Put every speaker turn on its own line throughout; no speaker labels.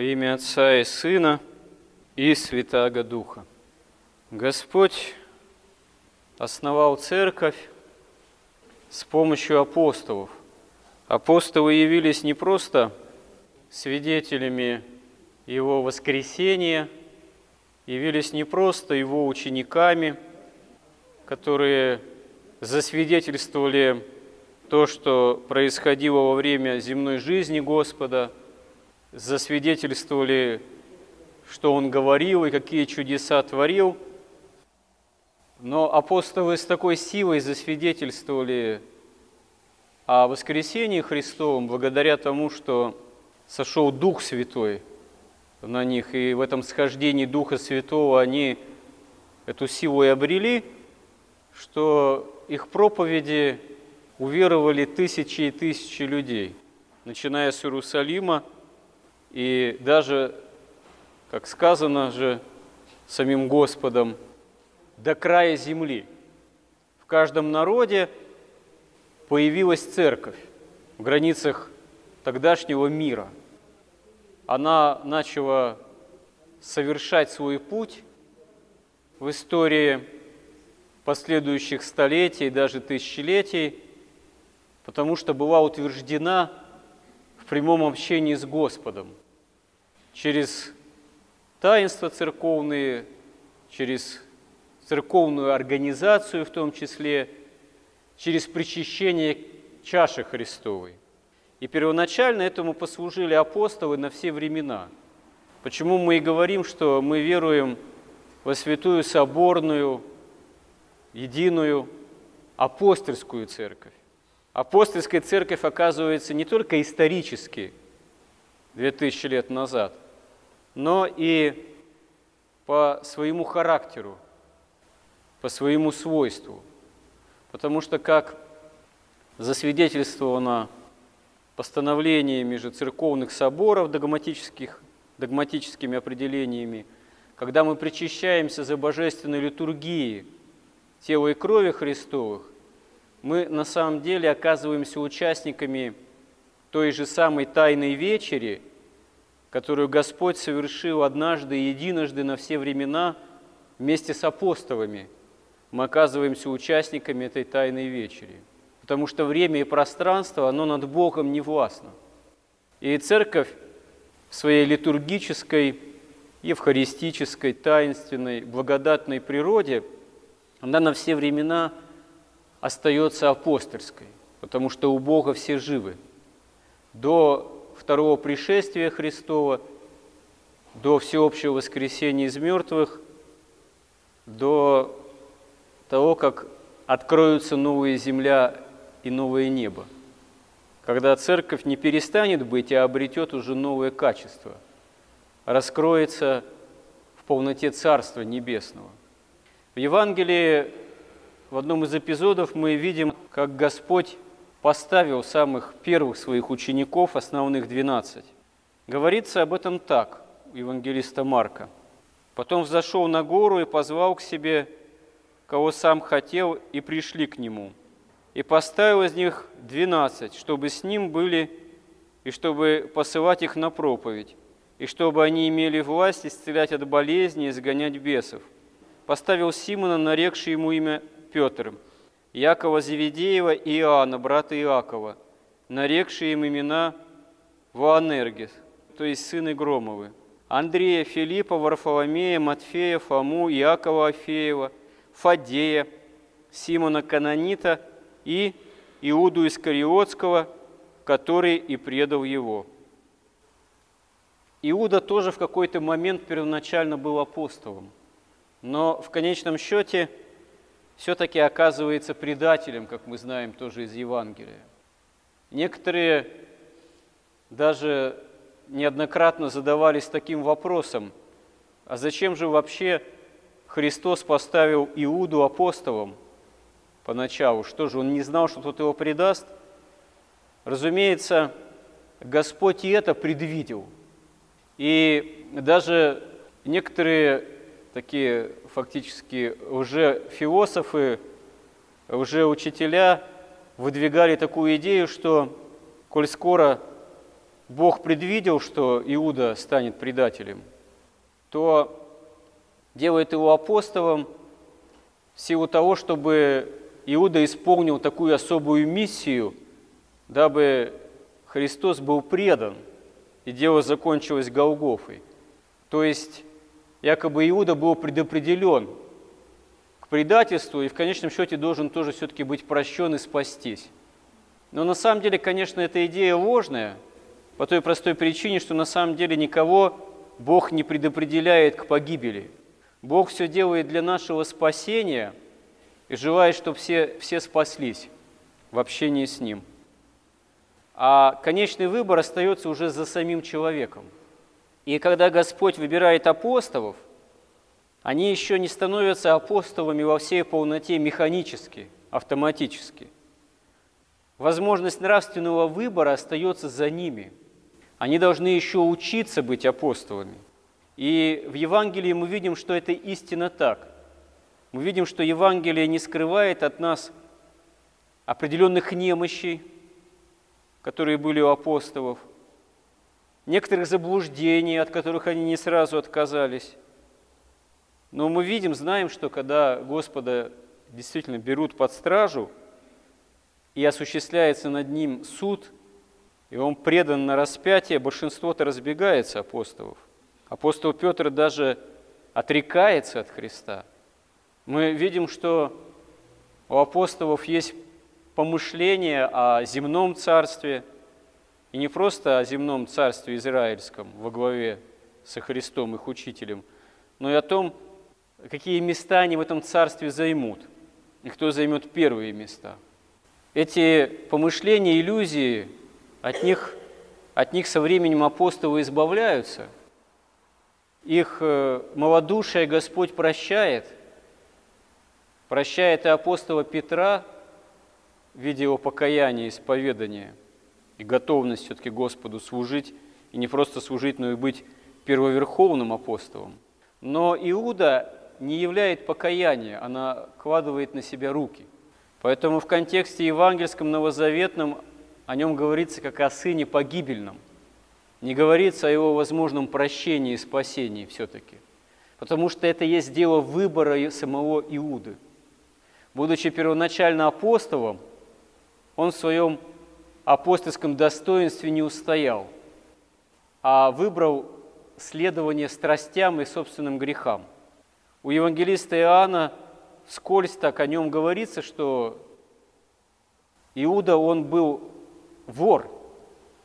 Во имя Отца и Сына и Святаго Духа. Господь основал церковь с помощью апостолов. Апостолы явились не просто свидетелями Его воскресения, явились не просто Его учениками, которые засвидетельствовали то, что происходило во время земной жизни Господа – засвидетельствовали, что Он говорил и какие чудеса творил. Но апостолы с такой силой засвидетельствовали о воскресении Христовом благодаря тому, что сошел Дух Святой на них, и в этом схождении Духа Святого они эту силу и обрели, что их проповеди уверовали тысячи и тысячи людей, начиная с Иерусалима, и даже, как сказано же самим Господом, до края земли. В каждом народе появилась церковь в границах тогдашнего мира. Она начала совершать свой путь в истории последующих столетий, даже тысячелетий, потому что была утверждена в прямом общении с Господом – через таинства церковные, через церковную организацию в том числе, через причащение чаши Христовой. И первоначально этому послужили апостолы на все времена. Почему мы и говорим, что мы веруем во святую соборную, единую апостольскую церковь. Апостольская церковь оказывается не только исторически, 2000 лет назад, но и по своему характеру, по своему свойству. Потому что, как засвидетельствовано постановлениями же церковных соборов догматических, догматическими определениями, когда мы причащаемся за божественной литургии тела и крови Христовых, мы на самом деле оказываемся участниками той же самой Тайной Вечери – которую Господь совершил однажды и единожды на все времена вместе с апостолами, мы оказываемся участниками этой Тайной Вечери. Потому что время и пространство, оно над Богом не властно. И Церковь в своей литургической, евхаристической, таинственной, благодатной природе, она на все времена остается апостольской, потому что у Бога все живы. До второго пришествия Христова, до всеобщего воскресения из мертвых, до того, как откроются новая земля и новое небо, когда церковь не перестанет быть, а обретет уже новое качество, раскроется в полноте Царства Небесного. В Евангелии в одном из эпизодов мы видим, как Господь поставил самых первых своих учеников, основных двенадцать. Говорится об этом так у евангелиста Марка. «Потом взошел на гору и позвал к себе, кого сам хотел, и пришли к нему. И поставил из них двенадцать, чтобы с ним были, и чтобы посылать их на проповедь, и чтобы они имели власть исцелять от болезни и изгонять бесов. Поставил Симона, нарекший ему имя Петр – Якова Зеведеева и Иоанна, брата Иакова, нарекшие им имена Вуанергис, то есть сыны Громовы, Андрея, Филиппа, Варфоломея, Матфея, Фому, Иакова Афеева, Фадея, Симона Канонита и Иуду Искариотского, который и предал его. Иуда тоже в какой-то момент первоначально был апостолом, но в конечном счете – все-таки оказывается предателем, как мы знаем тоже из Евангелия. Некоторые даже неоднократно задавались таким вопросом, а зачем же вообще Христос поставил Иуду апостолом поначалу? Что же, он не знал, что тот его предаст? Разумеется, Господь и это предвидел. И даже некоторые такие фактически уже философы, уже учителя выдвигали такую идею, что коль скоро Бог предвидел, что Иуда станет предателем, то делает его апостолом в силу того, чтобы Иуда исполнил такую особую миссию, дабы Христос был предан, и дело закончилось Голгофой. То есть, якобы Иуда был предопределен к предательству и в конечном счете должен тоже все-таки быть прощен и спастись. Но на самом деле, конечно, эта идея ложная, по той простой причине, что на самом деле никого Бог не предопределяет к погибели. Бог все делает для нашего спасения и желает, чтобы все, все спаслись в общении с Ним. А конечный выбор остается уже за самим человеком. И когда Господь выбирает апостолов, они еще не становятся апостолами во всей полноте механически, автоматически – возможность нравственного выбора остается за ними. Они должны еще учиться быть апостолами. И в Евангелии мы видим, что это истинно так. Мы видим, что Евангелие не скрывает от нас определенных немощей, которые были у апостолов, некоторых заблуждений, от которых они не сразу отказались. Но мы видим, знаем, что когда Господа действительно берут под стражу – и осуществляется над ним суд, и он предан на распятие, большинство-то разбегается апостолов. Апостол Петр даже отрекается от Христа. Мы видим, что у апостолов есть помышление о земном царстве, и не просто о земном царстве израильском во главе со Христом, их учителем, но и о том, какие места они в этом царстве займут, и кто займет первые места – эти помышления, иллюзии, от них, от них со временем апостолы избавляются. Их э, малодушие Господь прощает. Прощает и апостола Петра в виде его покаяния, исповедания и готовность все-таки Господу служить, и не просто служить, но и быть первоверховным апостолом. Но Иуда не являет покаяния, она кладывает на себя руки – Поэтому в контексте евангельском новозаветном о нем говорится как о сыне погибельном. Не говорится о его возможном прощении и спасении все-таки. Потому что это есть дело выбора самого Иуды. Будучи первоначально апостолом, он в своем апостольском достоинстве не устоял, а выбрал следование страстям и собственным грехам. У евангелиста Иоанна – скользь так о нем говорится, что Иуда, он был вор,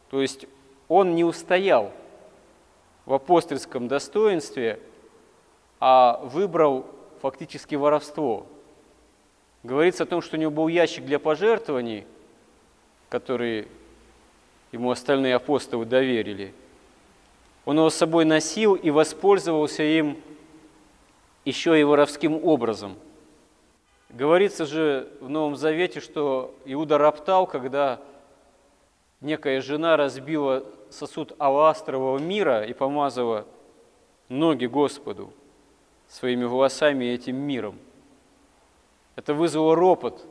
то есть он не устоял в апостольском достоинстве, а выбрал фактически воровство. Говорится о том, что у него был ящик для пожертвований, который ему остальные апостолы доверили. Он его с собой носил и воспользовался им еще и воровским образом – Говорится же в Новом Завете, что Иуда роптал, когда некая жена разбила сосуд аластрового мира и помазала ноги Господу своими волосами и этим миром. Это вызвало ропот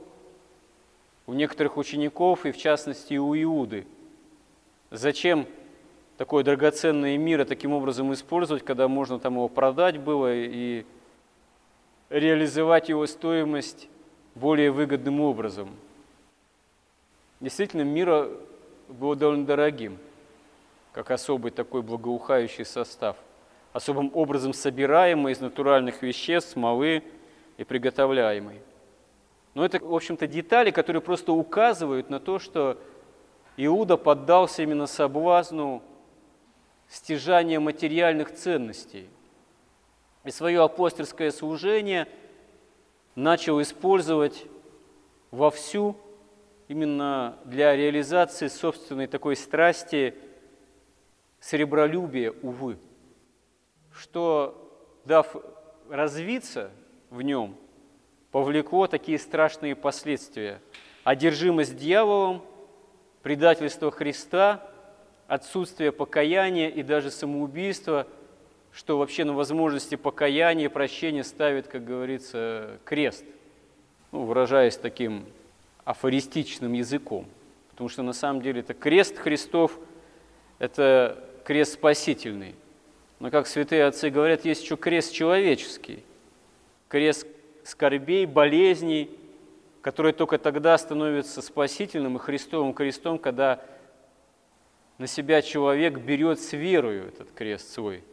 у некоторых учеников и в частности у Иуды. Зачем такое драгоценное мир таким образом использовать, когда можно там его продать было и реализовать его стоимость более выгодным образом. Действительно, мира был довольно дорогим, как особый такой благоухающий состав, особым образом собираемый из натуральных веществ, смолы и приготовляемый. Но это, в общем-то, детали, которые просто указывают на то, что Иуда поддался именно соблазну стяжания материальных ценностей – и свое апостольское служение начал использовать вовсю именно для реализации собственной такой страсти серебролюбия, увы, что, дав развиться в нем, повлекло такие страшные последствия. Одержимость дьяволом, предательство Христа, отсутствие покаяния и даже самоубийство – что вообще на возможности покаяния и прощения ставит, как говорится, крест, ну, выражаясь таким афористичным языком. Потому что на самом деле это крест Христов, это крест спасительный. Но, как святые отцы говорят, есть еще крест человеческий, крест скорбей, болезней, который только тогда становится спасительным и Христовым крестом, когда на себя человек берет с верою этот крест свой,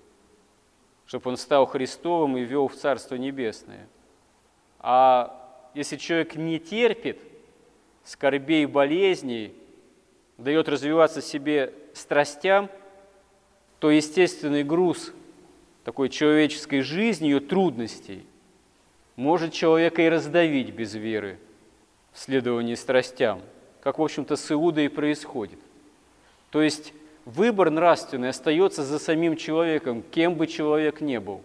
чтобы он стал Христовым и вел в Царство Небесное. А если человек не терпит скорбей и болезней, дает развиваться себе страстям, то естественный груз такой человеческой жизни, ее трудностей, может человека и раздавить без веры в следовании страстям, как, в общем-то, с Иудой и происходит. То есть выбор нравственный остается за самим человеком, кем бы человек не был.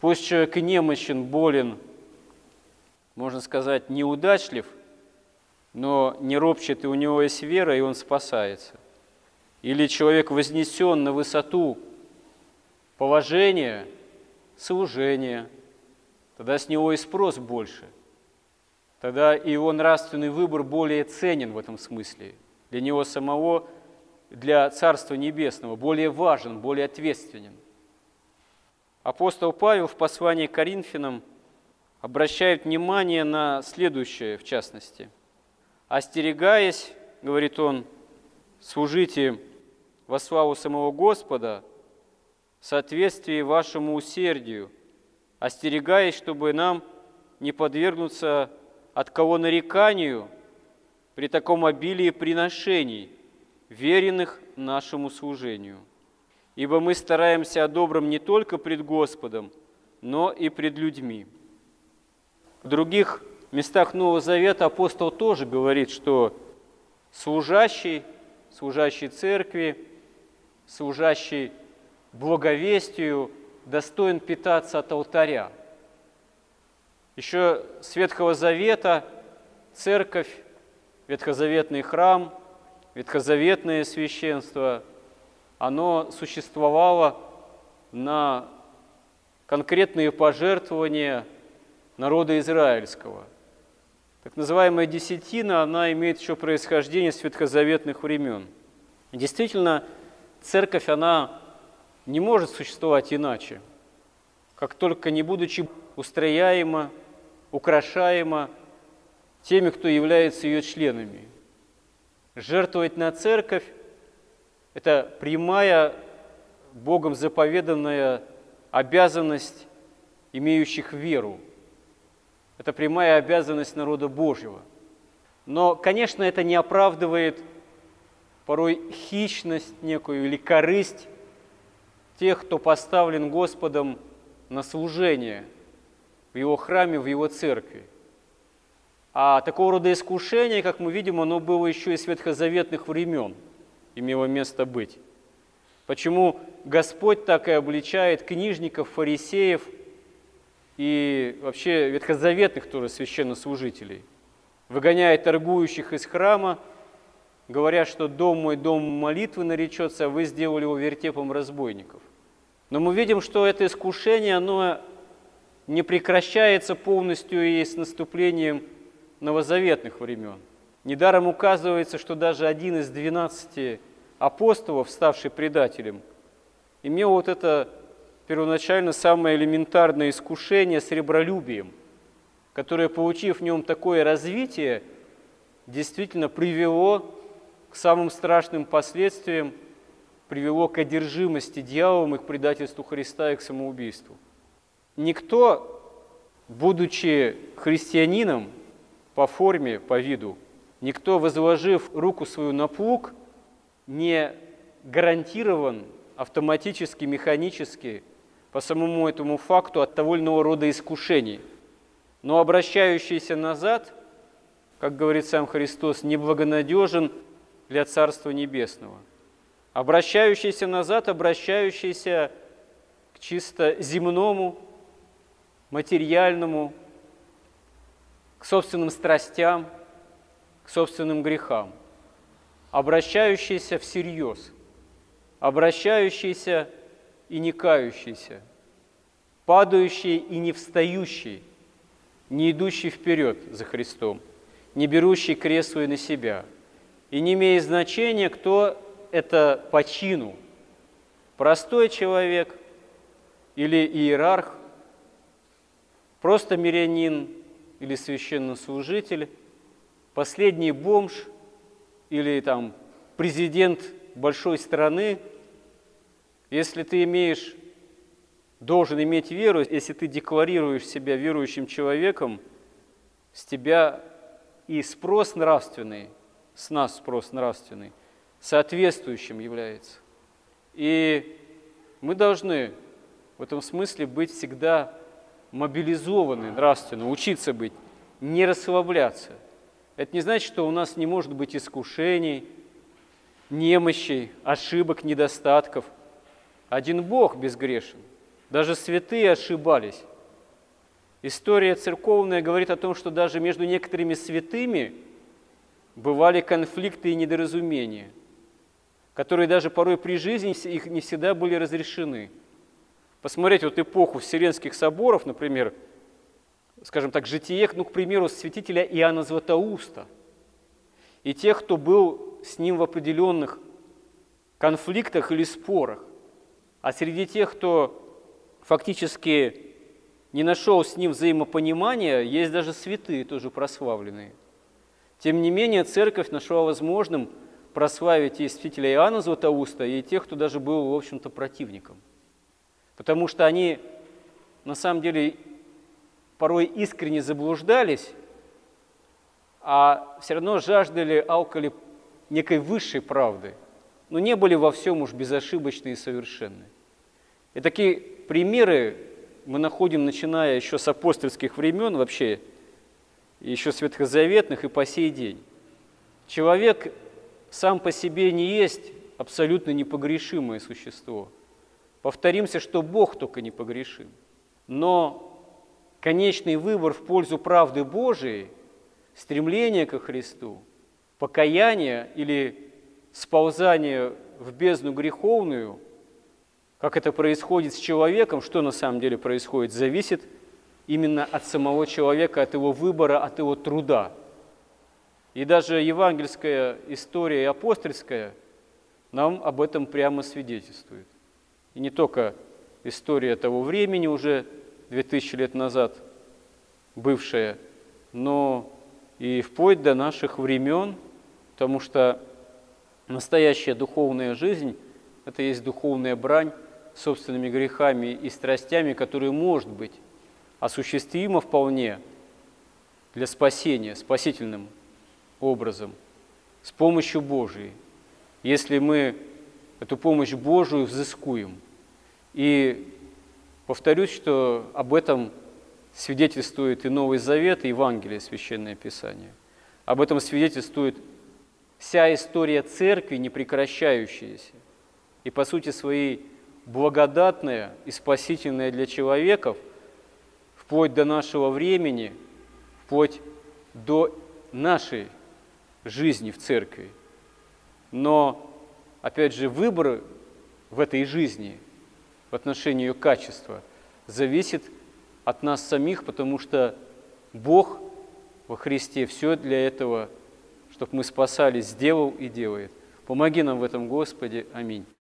Пусть человек немощен, болен, можно сказать, неудачлив, но не ропчет, и у него есть вера, и он спасается. Или человек вознесен на высоту положения, служения, тогда с него и спрос больше. Тогда и его нравственный выбор более ценен в этом смысле – для него самого, для Царства Небесного, более важен, более ответственен. Апостол Павел в послании к Коринфянам обращает внимание на следующее, в частности. «Остерегаясь, — говорит он, — служите во славу самого Господа в соответствии вашему усердию, остерегаясь, чтобы нам не подвергнуться от кого нареканию – при таком обилии приношений, веренных нашему служению. Ибо мы стараемся о добром не только пред Господом, но и пред людьми. В других местах Нового Завета апостол тоже говорит, что служащий, служащий церкви, служащий благовестию достоин питаться от алтаря. Еще с Ветхого Завета церковь ветхозаветный храм, ветхозаветное священство, оно существовало на конкретные пожертвования народа израильского. Так называемая десятина, она имеет еще происхождение с ветхозаветных времен. действительно, церковь, она не может существовать иначе, как только не будучи устрояема, украшаема теми, кто является ее членами. Жертвовать на церковь – это прямая, Богом заповеданная обязанность имеющих веру. Это прямая обязанность народа Божьего. Но, конечно, это не оправдывает порой хищность некую или корысть тех, кто поставлен Господом на служение в Его храме, в Его церкви. А такого рода искушение, как мы видим, оно было еще и с ветхозаветных времен, имело место быть. Почему Господь так и обличает книжников, фарисеев и вообще ветхозаветных тоже священнослужителей, выгоняет торгующих из храма, говоря, что дом мой дом молитвы наречется, а вы сделали его вертепом разбойников. Но мы видим, что это искушение, оно не прекращается полностью и с наступлением новозаветных времен. Недаром указывается, что даже один из двенадцати апостолов, ставший предателем, имел вот это первоначально самое элементарное искушение с ребролюбием, которое, получив в нем такое развитие, действительно привело к самым страшным последствиям, привело к одержимости дьяволом и к предательству Христа и к самоубийству. Никто, будучи христианином, по форме, по виду. Никто, возложив руку свою на плуг, не гарантирован автоматически, механически по самому этому факту от иного рода искушений. Но обращающийся назад, как говорит сам Христос, неблагонадежен для Царства Небесного. Обращающийся назад, обращающийся к чисто земному, материальному, к собственным страстям, к собственным грехам, обращающийся всерьез, обращающийся и не кающийся, падающий и не встающий, не идущий вперед за Христом, не берущий крест свой на себя. И не имеет значения, кто это по чину. Простой человек или иерарх, просто мирянин или священнослужитель, последний бомж или там президент большой страны, если ты имеешь, должен иметь веру, если ты декларируешь себя верующим человеком, с тебя и спрос нравственный, с нас спрос нравственный, соответствующим является. И мы должны в этом смысле быть всегда мобилизованы нравственно, учиться быть, не расслабляться. Это не значит, что у нас не может быть искушений, немощей, ошибок, недостатков. Один Бог безгрешен. Даже святые ошибались. История церковная говорит о том, что даже между некоторыми святыми бывали конфликты и недоразумения, которые даже порой при жизни их не всегда были разрешены. Посмотреть вот эпоху Вселенских соборов, например, скажем так, житие, ну, к примеру, святителя Иоанна Златоуста и тех, кто был с ним в определенных конфликтах или спорах. А среди тех, кто фактически не нашел с ним взаимопонимания, есть даже святые, тоже прославленные. Тем не менее, церковь нашла возможным прославить и святителя Иоанна Златоуста, и тех, кто даже был, в общем-то, противником. Потому что они, на самом деле, порой искренне заблуждались, а все равно жаждали, алкали некой высшей правды, но не были во всем уж безошибочны и совершенны. И такие примеры мы находим, начиная еще с апостольских времен, вообще еще с ветхозаветных и по сей день. Человек сам по себе не есть абсолютно непогрешимое существо. Повторимся, что Бог только непогрешим. Но конечный выбор в пользу правды Божией, стремление ко Христу, покаяние или сползание в бездну греховную, как это происходит с человеком, что на самом деле происходит, зависит именно от самого человека, от его выбора, от его труда. И даже евангельская история и апостольская нам об этом прямо свидетельствует. И не только история того времени уже 2000 лет назад бывшая, но и вплоть до наших времен, потому что настоящая духовная жизнь – это есть духовная брань собственными грехами и страстями, которые, может быть, осуществима вполне для спасения, спасительным образом, с помощью Божией, если мы эту помощь Божию взыскуем. И Повторюсь, что об этом свидетельствует и Новый Завет, и Евангелие, Священное Писание. Об этом свидетельствует вся история церкви, не прекращающаяся, и по сути своей благодатная и спасительная для человеков, вплоть до нашего времени, вплоть до нашей жизни в церкви. Но, опять же, выбор в этой жизни – в отношении ее качества зависит от нас самих, потому что Бог во Христе все для этого, чтобы мы спасались, сделал и делает. Помоги нам в этом, Господи. Аминь.